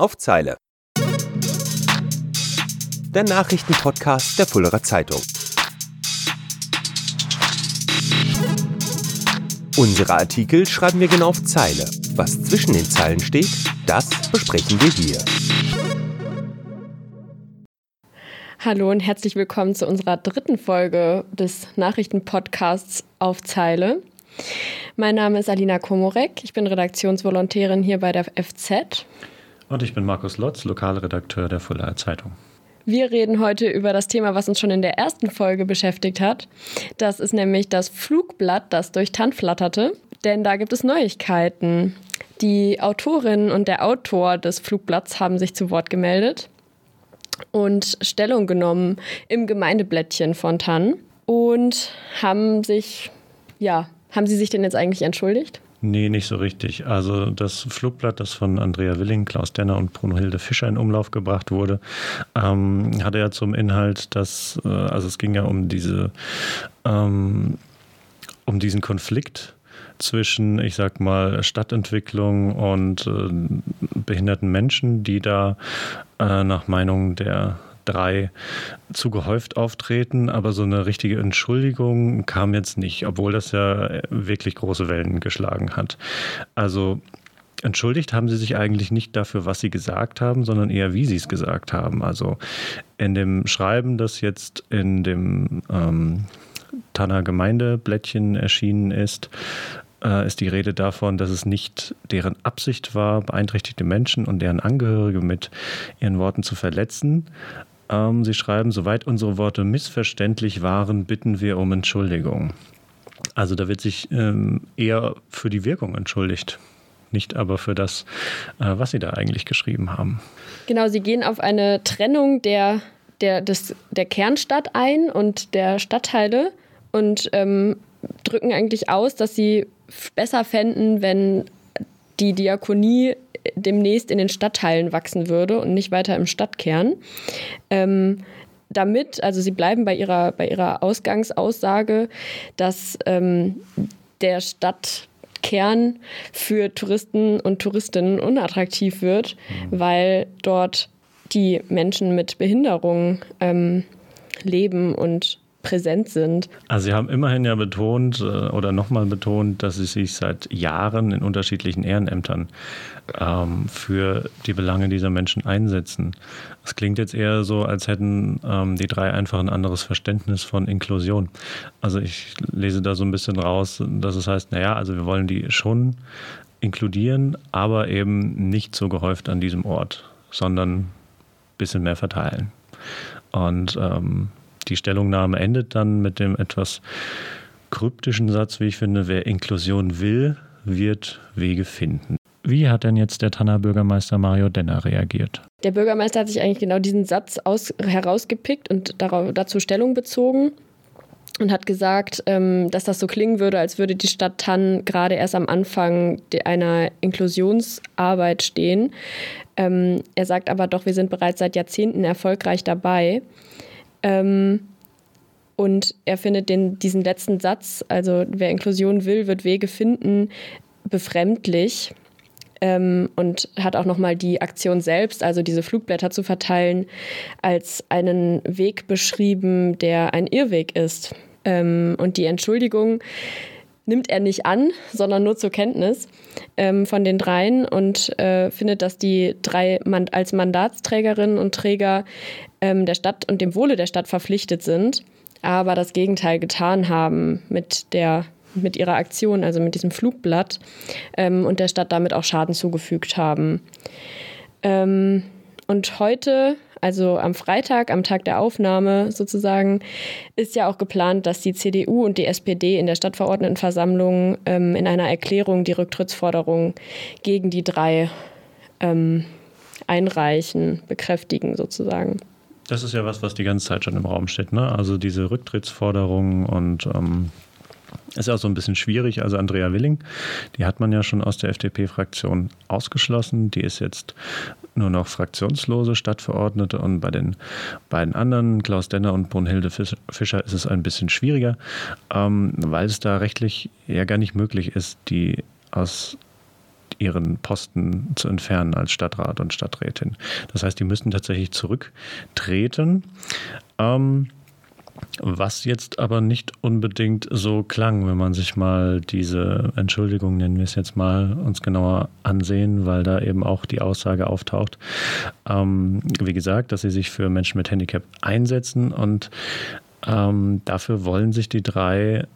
auf Zeile. Der Nachrichtenpodcast der Fullerer Zeitung. Unsere Artikel schreiben wir genau auf Zeile. Was zwischen den Zeilen steht, das besprechen wir hier. Hallo und herzlich willkommen zu unserer dritten Folge des Nachrichtenpodcasts auf Zeile. Mein Name ist Alina Komorek, ich bin Redaktionsvolontärin hier bei der FZ. Und ich bin Markus Lotz, Lokalredakteur der Fuldaer Zeitung. Wir reden heute über das Thema, was uns schon in der ersten Folge beschäftigt hat. Das ist nämlich das Flugblatt, das durch Tann flatterte. Denn da gibt es Neuigkeiten. Die Autorin und der Autor des Flugblatts haben sich zu Wort gemeldet und Stellung genommen im Gemeindeblättchen von Tann und haben sich ja haben Sie sich denn jetzt eigentlich entschuldigt? Nee, nicht so richtig. Also das Flugblatt, das von Andrea Willing, Klaus Denner und Bruno Hilde Fischer in Umlauf gebracht wurde, ähm, hatte ja zum Inhalt, dass, äh, also es ging ja um diese, ähm, um diesen Konflikt zwischen, ich sag mal, Stadtentwicklung und äh, behinderten Menschen, die da äh, nach Meinung der drei zu gehäuft auftreten, aber so eine richtige Entschuldigung kam jetzt nicht, obwohl das ja wirklich große Wellen geschlagen hat. Also Entschuldigt haben sie sich eigentlich nicht dafür, was sie gesagt haben, sondern eher, wie sie es gesagt haben. Also in dem Schreiben, das jetzt in dem ähm, Tanner Gemeindeblättchen erschienen ist, äh, ist die Rede davon, dass es nicht deren Absicht war, beeinträchtigte Menschen und deren Angehörige mit ihren Worten zu verletzen, ähm, Sie schreiben, soweit unsere Worte missverständlich waren, bitten wir um Entschuldigung. Also da wird sich ähm, eher für die Wirkung entschuldigt, nicht aber für das, äh, was Sie da eigentlich geschrieben haben. Genau, Sie gehen auf eine Trennung der, der, des, der Kernstadt ein und der Stadtteile und ähm, drücken eigentlich aus, dass Sie besser fänden, wenn die Diakonie demnächst in den Stadtteilen wachsen würde und nicht weiter im Stadtkern. Ähm, damit, also sie bleiben bei ihrer, bei ihrer Ausgangsaussage, dass ähm, der Stadtkern für Touristen und Touristinnen unattraktiv wird, mhm. weil dort die Menschen mit Behinderung ähm, leben und präsent sind. Also Sie haben immerhin ja betont äh, oder nochmal betont, dass Sie sich seit Jahren in unterschiedlichen Ehrenämtern ähm, für die Belange dieser Menschen einsetzen. Es klingt jetzt eher so, als hätten ähm, die drei einfach ein anderes Verständnis von Inklusion. Also ich lese da so ein bisschen raus, dass es heißt, naja, also wir wollen die schon inkludieren, aber eben nicht so gehäuft an diesem Ort, sondern ein bisschen mehr verteilen. Und ähm, die Stellungnahme endet dann mit dem etwas kryptischen Satz, wie ich finde, wer Inklusion will, wird Wege finden. Wie hat denn jetzt der Tanner Bürgermeister Mario Denner reagiert? Der Bürgermeister hat sich eigentlich genau diesen Satz aus, herausgepickt und darauf, dazu Stellung bezogen und hat gesagt, ähm, dass das so klingen würde, als würde die Stadt Tann gerade erst am Anfang einer Inklusionsarbeit stehen. Ähm, er sagt aber doch, wir sind bereits seit Jahrzehnten erfolgreich dabei. Ähm, und er findet den, diesen letzten Satz, also wer Inklusion will, wird Wege finden, befremdlich. Ähm, und hat auch nochmal die Aktion selbst, also diese Flugblätter zu verteilen, als einen Weg beschrieben, der ein Irrweg ist. Ähm, und die Entschuldigung nimmt er nicht an, sondern nur zur Kenntnis ähm, von den dreien und äh, findet, dass die drei man als Mandatsträgerinnen und Träger ähm, der Stadt und dem Wohle der Stadt verpflichtet sind, aber das Gegenteil getan haben mit der mit ihrer Aktion, also mit diesem Flugblatt ähm, und der Stadt damit auch Schaden zugefügt haben. Ähm, und heute also am Freitag, am Tag der Aufnahme sozusagen, ist ja auch geplant, dass die CDU und die SPD in der Stadtverordnetenversammlung ähm, in einer Erklärung die Rücktrittsforderung gegen die drei ähm, einreichen, bekräftigen sozusagen. Das ist ja was, was die ganze Zeit schon im Raum steht. Ne? Also diese Rücktrittsforderung und ähm, ist auch so ein bisschen schwierig. Also Andrea Willing, die hat man ja schon aus der FDP-Fraktion ausgeschlossen. Die ist jetzt nur noch fraktionslose Stadtverordnete und bei den beiden anderen, Klaus Denner und Brunhilde Fischer, ist es ein bisschen schwieriger, ähm, weil es da rechtlich ja gar nicht möglich ist, die aus ihren Posten zu entfernen als Stadtrat und Stadträtin. Das heißt, die müssten tatsächlich zurücktreten. Ähm, was jetzt aber nicht unbedingt so klang, wenn man sich mal diese Entschuldigung, nennen wir es jetzt mal, uns genauer ansehen, weil da eben auch die Aussage auftaucht, ähm, wie gesagt, dass sie sich für Menschen mit Handicap einsetzen und ähm, dafür wollen sich die drei,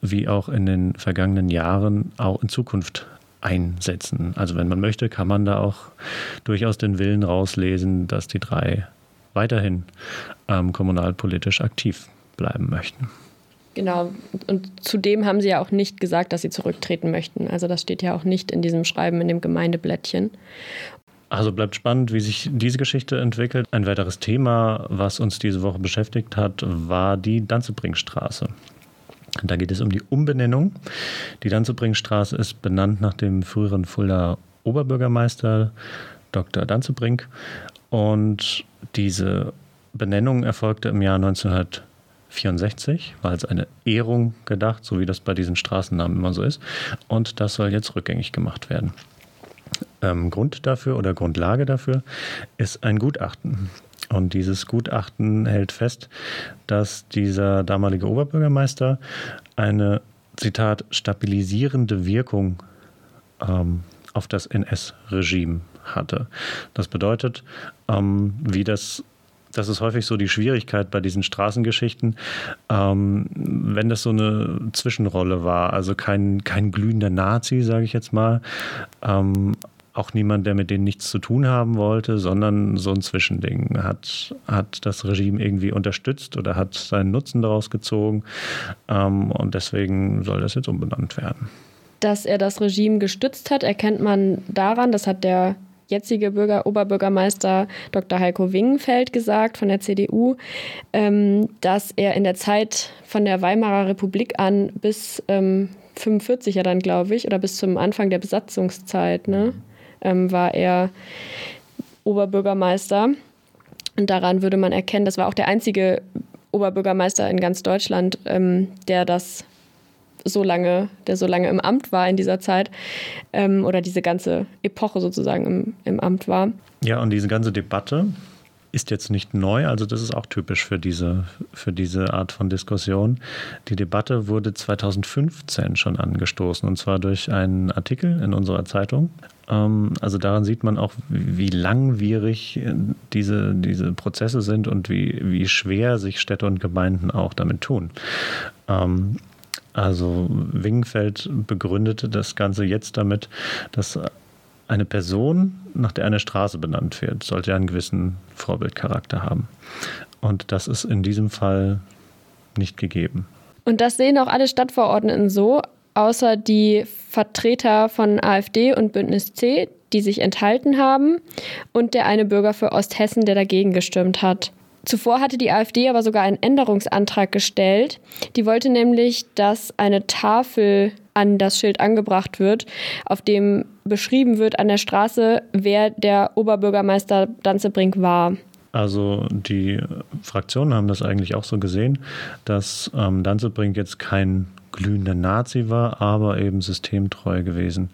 wie auch in den vergangenen Jahren, auch in Zukunft einsetzen. Also wenn man möchte, kann man da auch durchaus den Willen rauslesen, dass die drei weiterhin ähm, kommunalpolitisch aktiv bleiben möchten. Genau, und zudem haben sie ja auch nicht gesagt, dass sie zurücktreten möchten. Also das steht ja auch nicht in diesem Schreiben, in dem Gemeindeblättchen. Also bleibt spannend, wie sich diese Geschichte entwickelt. Ein weiteres Thema, was uns diese Woche beschäftigt hat, war die Danzebringstraße. Da geht es um die Umbenennung. Die Danzebringstraße ist benannt nach dem früheren Fulda Oberbürgermeister Dr. Danzebrink. Und diese Benennung erfolgte im Jahr 1964, war als eine Ehrung gedacht, so wie das bei diesen Straßennamen immer so ist. Und das soll jetzt rückgängig gemacht werden. Ähm, Grund dafür oder Grundlage dafür ist ein Gutachten. Und dieses Gutachten hält fest, dass dieser damalige Oberbürgermeister eine, Zitat, stabilisierende Wirkung ähm, auf das NS-Regime hatte. Das bedeutet, ähm, wie das das ist häufig so die Schwierigkeit bei diesen Straßengeschichten, ähm, wenn das so eine Zwischenrolle war, also kein, kein glühender Nazi, sage ich jetzt mal, ähm, auch niemand, der mit denen nichts zu tun haben wollte, sondern so ein Zwischending. Hat, hat das Regime irgendwie unterstützt oder hat seinen Nutzen daraus gezogen ähm, und deswegen soll das jetzt umbenannt werden. Dass er das Regime gestützt hat, erkennt man daran, das hat der jetzige Bürger, Oberbürgermeister Dr. Heiko Wingenfeld gesagt von der CDU, ähm, dass er in der Zeit von der Weimarer Republik an bis ähm, 45 ja dann, glaube ich, oder bis zum Anfang der Besatzungszeit, ne, ähm, war er Oberbürgermeister. Und daran würde man erkennen, das war auch der einzige Oberbürgermeister in ganz Deutschland, ähm, der das so lange, der so lange im Amt war in dieser Zeit ähm, oder diese ganze Epoche sozusagen im, im Amt war. Ja, und diese ganze Debatte ist jetzt nicht neu, also das ist auch typisch für diese, für diese Art von Diskussion. Die Debatte wurde 2015 schon angestoßen und zwar durch einen Artikel in unserer Zeitung. Ähm, also daran sieht man auch, wie langwierig diese, diese Prozesse sind und wie, wie schwer sich Städte und Gemeinden auch damit tun. Also Wingenfeld begründete das Ganze jetzt damit, dass eine Person, nach der eine Straße benannt wird, sollte einen gewissen Vorbildcharakter haben. Und das ist in diesem Fall nicht gegeben. Und das sehen auch alle Stadtverordneten so, außer die Vertreter von AfD und Bündnis C, die sich enthalten haben, und der eine Bürger für Osthessen, der dagegen gestimmt hat. Zuvor hatte die AfD aber sogar einen Änderungsantrag gestellt. Die wollte nämlich, dass eine Tafel an das Schild angebracht wird, auf dem beschrieben wird an der Straße, wer der Oberbürgermeister Danzebrink war. Also die Fraktionen haben das eigentlich auch so gesehen, dass ähm, Danzebrink jetzt kein glühender Nazi war, aber eben systemtreu gewesen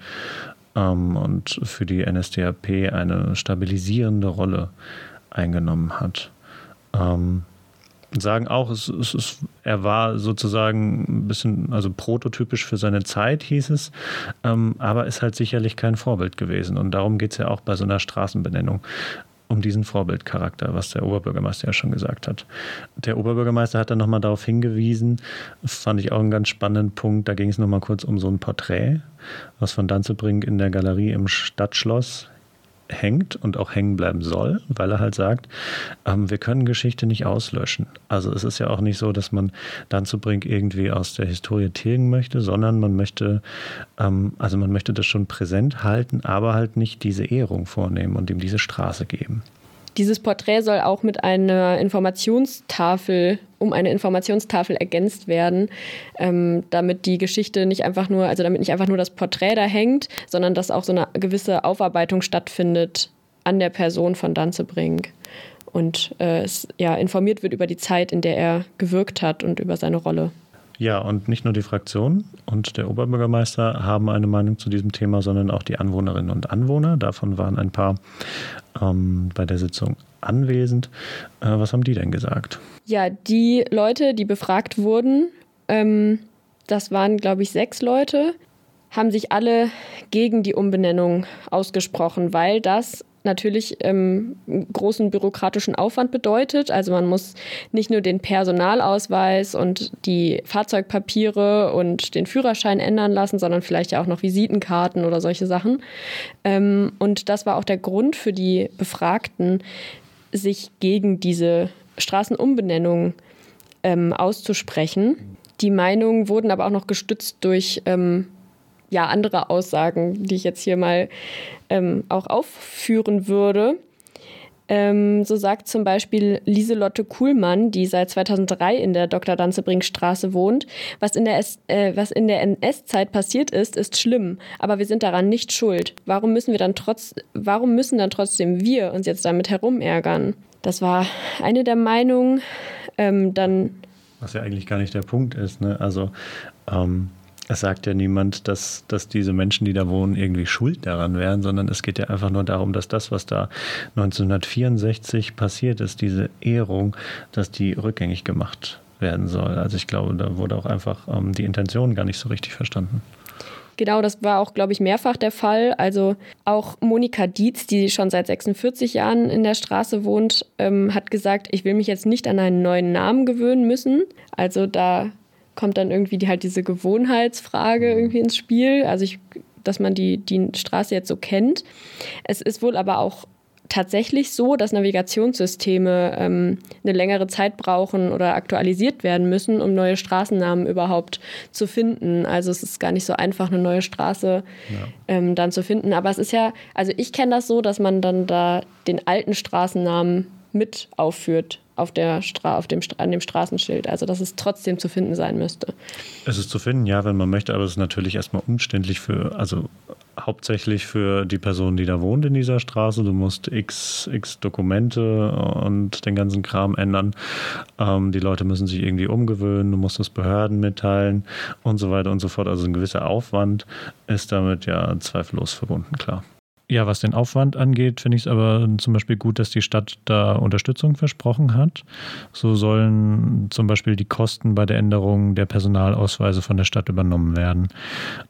ähm, und für die NSDAP eine stabilisierende Rolle eingenommen hat. Ähm, sagen auch, es, es, es, er war sozusagen ein bisschen, also prototypisch für seine Zeit, hieß es, ähm, aber ist halt sicherlich kein Vorbild gewesen. Und darum geht es ja auch bei so einer Straßenbenennung um diesen Vorbildcharakter, was der Oberbürgermeister ja schon gesagt hat. Der Oberbürgermeister hat dann nochmal darauf hingewiesen, fand ich auch einen ganz spannenden Punkt, da ging es nochmal kurz um so ein Porträt, was von Danzebrink in der Galerie im Stadtschloss hängt und auch hängen bleiben soll, weil er halt sagt, ähm, wir können Geschichte nicht auslöschen. Also es ist ja auch nicht so, dass man dann zu Brink irgendwie aus der Historie tilgen möchte, sondern man möchte, ähm, also man möchte das schon präsent halten, aber halt nicht diese Ehrung vornehmen und ihm diese Straße geben. Dieses Porträt soll auch mit einer Informationstafel, um eine Informationstafel ergänzt werden, ähm, damit die Geschichte nicht einfach nur, also damit nicht einfach nur das Porträt da hängt, sondern dass auch so eine gewisse Aufarbeitung stattfindet an der Person von Danzebrink und äh, es ja informiert wird über die Zeit, in der er gewirkt hat und über seine Rolle. Ja, und nicht nur die Fraktion und der Oberbürgermeister haben eine Meinung zu diesem Thema, sondern auch die Anwohnerinnen und Anwohner. Davon waren ein paar ähm, bei der Sitzung anwesend. Äh, was haben die denn gesagt? Ja, die Leute, die befragt wurden, ähm, das waren, glaube ich, sechs Leute, haben sich alle gegen die Umbenennung ausgesprochen, weil das natürlich ähm, großen bürokratischen Aufwand bedeutet. Also man muss nicht nur den Personalausweis und die Fahrzeugpapiere und den Führerschein ändern lassen, sondern vielleicht ja auch noch Visitenkarten oder solche Sachen. Ähm, und das war auch der Grund für die Befragten, sich gegen diese Straßenumbenennung ähm, auszusprechen. Die Meinungen wurden aber auch noch gestützt durch ähm, ja, andere Aussagen, die ich jetzt hier mal ähm, auch aufführen würde. Ähm, so sagt zum Beispiel Lieselotte Kuhlmann, die seit 2003 in der Dr. Danzebrink-Straße wohnt. Was in, der äh, der NS-Zeit passiert ist, ist schlimm, aber wir sind daran nicht schuld. Warum müssen wir dann trotz, warum müssen dann trotzdem wir uns jetzt damit herumärgern? Das war eine der Meinungen. Ähm, dann was ja eigentlich gar nicht der Punkt ist. Ne? Also ähm, es sagt ja niemand, dass, dass diese Menschen, die da wohnen, irgendwie schuld daran wären, sondern es geht ja einfach nur darum, dass das, was da 1964 passiert ist, diese Ehrung, dass die rückgängig gemacht werden soll. Also ich glaube, da wurde auch einfach ähm, die Intention gar nicht so richtig verstanden. Genau, das war auch, glaube ich, mehrfach der Fall. Also auch Monika Dietz, die schon seit 46 Jahren in der Straße wohnt, ähm, hat gesagt, ich will mich jetzt nicht an einen neuen Namen gewöhnen müssen. Also da kommt dann irgendwie die, halt diese Gewohnheitsfrage mhm. irgendwie ins Spiel. Also ich, dass man die, die Straße jetzt so kennt. Es ist wohl aber auch tatsächlich so, dass Navigationssysteme ähm, eine längere Zeit brauchen oder aktualisiert werden müssen, um neue Straßennamen überhaupt zu finden. Also es ist gar nicht so einfach, eine neue Straße ja. ähm, dann zu finden. Aber es ist ja, also ich kenne das so, dass man dann da den alten Straßennamen mit aufführt auf, der Stra auf dem, an dem Straßenschild. Also dass es trotzdem zu finden sein müsste. Es ist zu finden, ja, wenn man möchte, aber es ist natürlich erstmal umständlich für, also hauptsächlich für die Person, die da wohnt in dieser Straße. Du musst x, x Dokumente und den ganzen Kram ändern. Ähm, die Leute müssen sich irgendwie umgewöhnen, du musst es Behörden mitteilen und so weiter und so fort. Also ein gewisser Aufwand ist damit ja zweifellos verbunden, klar. Ja, was den Aufwand angeht, finde ich es aber zum Beispiel gut, dass die Stadt da Unterstützung versprochen hat. So sollen zum Beispiel die Kosten bei der Änderung der Personalausweise von der Stadt übernommen werden.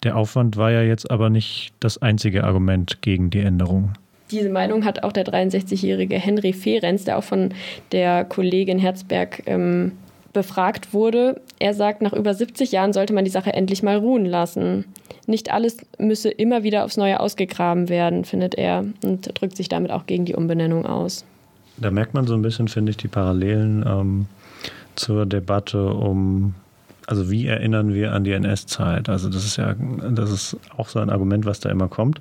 Der Aufwand war ja jetzt aber nicht das einzige Argument gegen die Änderung. Diese Meinung hat auch der 63-jährige Henry Ferenz, der auch von der Kollegin Herzberg ähm, befragt wurde. Er sagt, nach über 70 Jahren sollte man die Sache endlich mal ruhen lassen. Nicht alles müsse immer wieder aufs Neue ausgegraben werden, findet er und drückt sich damit auch gegen die Umbenennung aus. Da merkt man so ein bisschen, finde ich, die Parallelen ähm, zur Debatte um also wie erinnern wir an die NS-Zeit? Also das ist ja, das ist auch so ein Argument, was da immer kommt.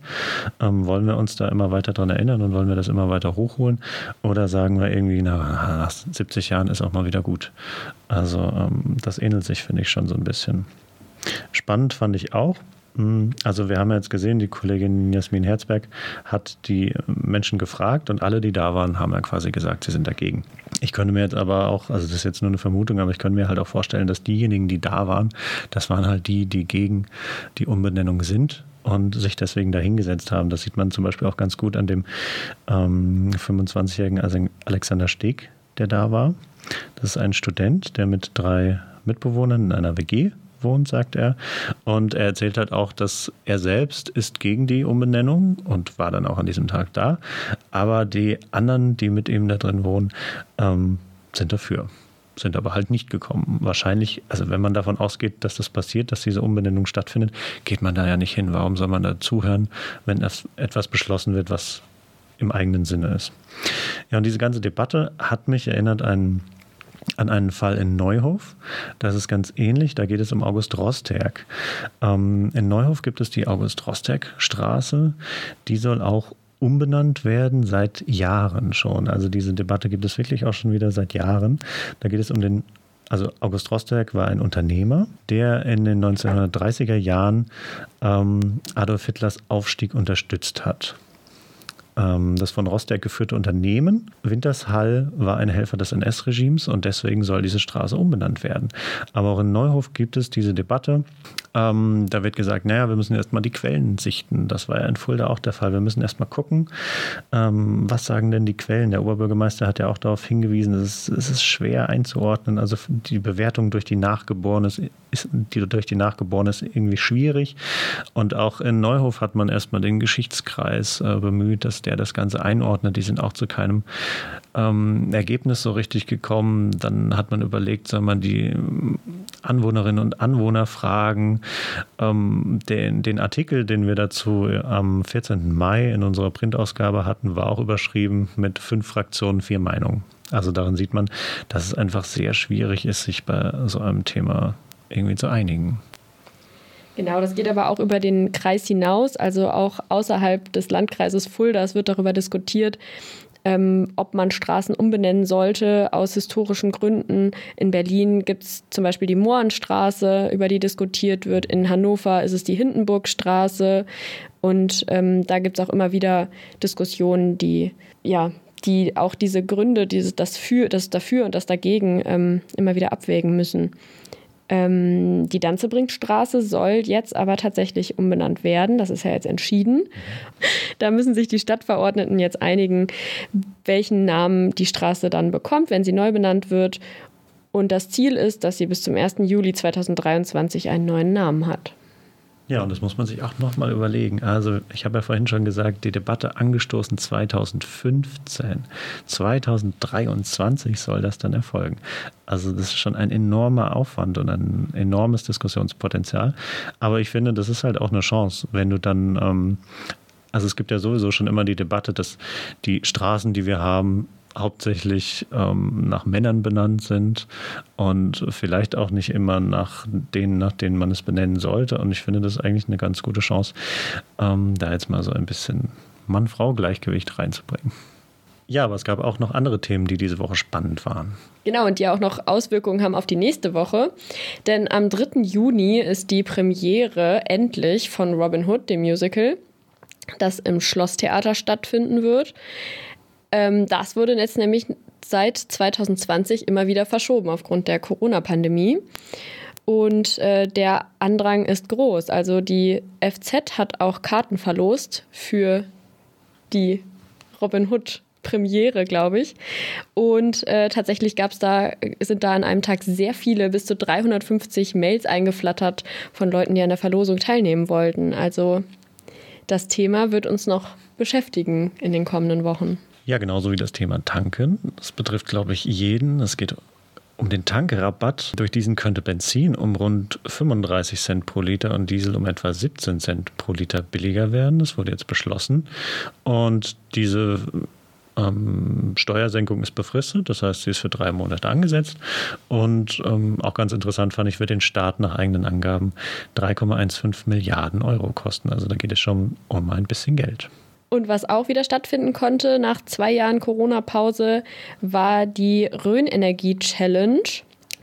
Ähm, wollen wir uns da immer weiter dran erinnern und wollen wir das immer weiter hochholen? Oder sagen wir irgendwie, na, nach 70 Jahren ist auch mal wieder gut. Also ähm, das ähnelt sich, finde ich, schon so ein bisschen. Spannend fand ich auch, hm, also wir haben jetzt gesehen, die Kollegin Jasmin Herzberg hat die Menschen gefragt und alle, die da waren, haben ja quasi gesagt, sie sind dagegen. Ich könnte mir jetzt aber auch, also das ist jetzt nur eine Vermutung, aber ich könnte mir halt auch vorstellen, dass diejenigen, die da waren, das waren halt die, die gegen die Umbenennung sind und sich deswegen dahingesetzt haben. Das sieht man zum Beispiel auch ganz gut an dem ähm, 25-jährigen Alexander Steg, der da war. Das ist ein Student, der mit drei Mitbewohnern in einer WG wohnt, sagt er. Und er erzählt halt auch, dass er selbst ist gegen die Umbenennung und war dann auch an diesem Tag da. Aber die anderen, die mit ihm da drin wohnen, ähm, sind dafür sind aber halt nicht gekommen. Wahrscheinlich, also wenn man davon ausgeht, dass das passiert, dass diese Umbenennung stattfindet, geht man da ja nicht hin. Warum soll man da zuhören, wenn etwas beschlossen wird, was im eigenen Sinne ist? Ja, und diese ganze Debatte hat mich erinnert an an einen Fall in Neuhof. Das ist ganz ähnlich. Da geht es um August Rosterk. Ähm, in Neuhof gibt es die August Rosterk Straße. Die soll auch umbenannt werden seit Jahren schon. Also diese Debatte gibt es wirklich auch schon wieder seit Jahren. Da geht es um den also August Rosterk war ein Unternehmer, der in den 1930er Jahren ähm, Adolf Hitlers Aufstieg unterstützt hat. Ähm, das von Rosteck geführte Unternehmen. Wintershall war ein Helfer des NS-Regimes und deswegen soll diese Straße umbenannt werden. Aber auch in Neuhof gibt es diese Debatte. Ähm, da wird gesagt, naja, wir müssen erstmal die Quellen sichten. Das war ja in Fulda auch der Fall. Wir müssen erstmal gucken, ähm, was sagen denn die Quellen. Der Oberbürgermeister hat ja auch darauf hingewiesen, es ist, es ist schwer einzuordnen. Also die Bewertung durch die Nachgeborene ist, die durch die Nachgeborene ist irgendwie schwierig. Und auch in Neuhof hat man erstmal den Geschichtskreis äh, bemüht, dass der das Ganze einordnet. Die sind auch zu keinem ähm, Ergebnis so richtig gekommen. Dann hat man überlegt, soll man die Anwohnerinnen und Anwohner fragen. Ähm, den, den Artikel, den wir dazu am 14. Mai in unserer Printausgabe hatten, war auch überschrieben mit fünf Fraktionen, vier Meinungen. Also daran sieht man, dass es einfach sehr schwierig ist, sich bei so einem Thema irgendwie zu einigen. Genau, das geht aber auch über den Kreis hinaus, also auch außerhalb des Landkreises Fulda. Es wird darüber diskutiert, ähm, ob man Straßen umbenennen sollte aus historischen Gründen. In Berlin gibt es zum Beispiel die Mohrenstraße, über die diskutiert wird. In Hannover ist es die Hindenburgstraße. Und ähm, da gibt es auch immer wieder Diskussionen, die ja die auch diese Gründe, dieses, das, für, das dafür und das dagegen ähm, immer wieder abwägen müssen. Ähm, die Danzebringstraße soll jetzt aber tatsächlich umbenannt werden. Das ist ja jetzt entschieden. Da müssen sich die Stadtverordneten jetzt einigen, welchen Namen die Straße dann bekommt, wenn sie neu benannt wird. Und das Ziel ist, dass sie bis zum 1. Juli 2023 einen neuen Namen hat. Ja, und das muss man sich auch nochmal überlegen. Also, ich habe ja vorhin schon gesagt, die Debatte angestoßen 2015. 2023 soll das dann erfolgen. Also, das ist schon ein enormer Aufwand und ein enormes Diskussionspotenzial. Aber ich finde, das ist halt auch eine Chance, wenn du dann. Ähm, also es gibt ja sowieso schon immer die Debatte, dass die Straßen, die wir haben, hauptsächlich ähm, nach Männern benannt sind und vielleicht auch nicht immer nach denen, nach denen man es benennen sollte. Und ich finde das eigentlich eine ganz gute Chance, ähm, da jetzt mal so ein bisschen Mann-Frau-Gleichgewicht reinzubringen. Ja, aber es gab auch noch andere Themen, die diese Woche spannend waren. Genau, und die auch noch Auswirkungen haben auf die nächste Woche. Denn am 3. Juni ist die Premiere endlich von Robin Hood, dem Musical, das im Schlosstheater stattfinden wird. Ähm, das wurde jetzt nämlich seit 2020 immer wieder verschoben aufgrund der Corona-Pandemie. Und äh, der Andrang ist groß. Also die FZ hat auch Karten verlost für die Robin Hood Premiere, glaube ich. Und äh, tatsächlich gab's da, sind da an einem Tag sehr viele, bis zu 350 Mails eingeflattert von Leuten, die an der Verlosung teilnehmen wollten. Also das Thema wird uns noch beschäftigen in den kommenden Wochen. Ja, genauso wie das Thema Tanken. Das betrifft, glaube ich, jeden. Es geht um den Tankrabatt. Durch diesen könnte Benzin um rund 35 Cent pro Liter und Diesel um etwa 17 Cent pro Liter billiger werden. Das wurde jetzt beschlossen. Und diese ähm, Steuersenkung ist befristet, das heißt, sie ist für drei Monate angesetzt. Und ähm, auch ganz interessant fand ich, wird den Staat nach eigenen Angaben 3,15 Milliarden Euro kosten. Also da geht es schon um ein bisschen Geld. Und was auch wieder stattfinden konnte nach zwei Jahren Corona-Pause, war die Rhön-Energie Challenge,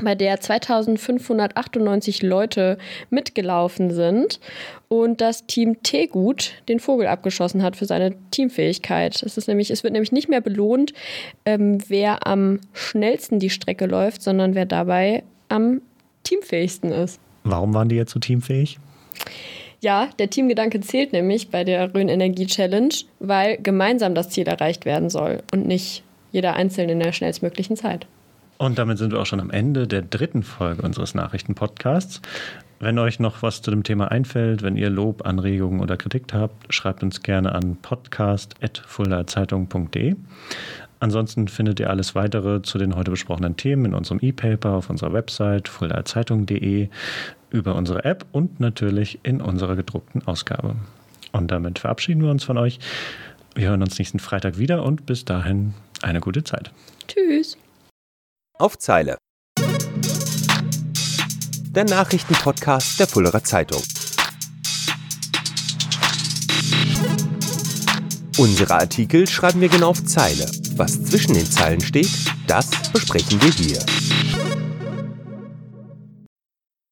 bei der 2598 Leute mitgelaufen sind und das Team Tegut den Vogel abgeschossen hat für seine Teamfähigkeit. Es, ist nämlich, es wird nämlich nicht mehr belohnt, ähm, wer am schnellsten die Strecke läuft, sondern wer dabei am teamfähigsten ist. Warum waren die jetzt so teamfähig? Ja, der Teamgedanke zählt nämlich bei der Rhön Energie Challenge, weil gemeinsam das Ziel erreicht werden soll und nicht jeder einzeln in der schnellstmöglichen Zeit. Und damit sind wir auch schon am Ende der dritten Folge unseres Nachrichtenpodcasts. Wenn euch noch was zu dem Thema einfällt, wenn ihr Lob, Anregungen oder Kritik habt, schreibt uns gerne an podcast.fulderzeitung.de. Ansonsten findet ihr alles weitere zu den heute besprochenen Themen in unserem E-Paper auf unserer Website fulderzeitung.de über unsere App und natürlich in unserer gedruckten Ausgabe. Und damit verabschieden wir uns von euch. Wir hören uns nächsten Freitag wieder und bis dahin eine gute Zeit. Tschüss. Auf Zeile. Der Nachrichtenpodcast der Fullerer Zeitung. Unsere Artikel schreiben wir genau auf Zeile. Was zwischen den Zeilen steht, das besprechen wir hier.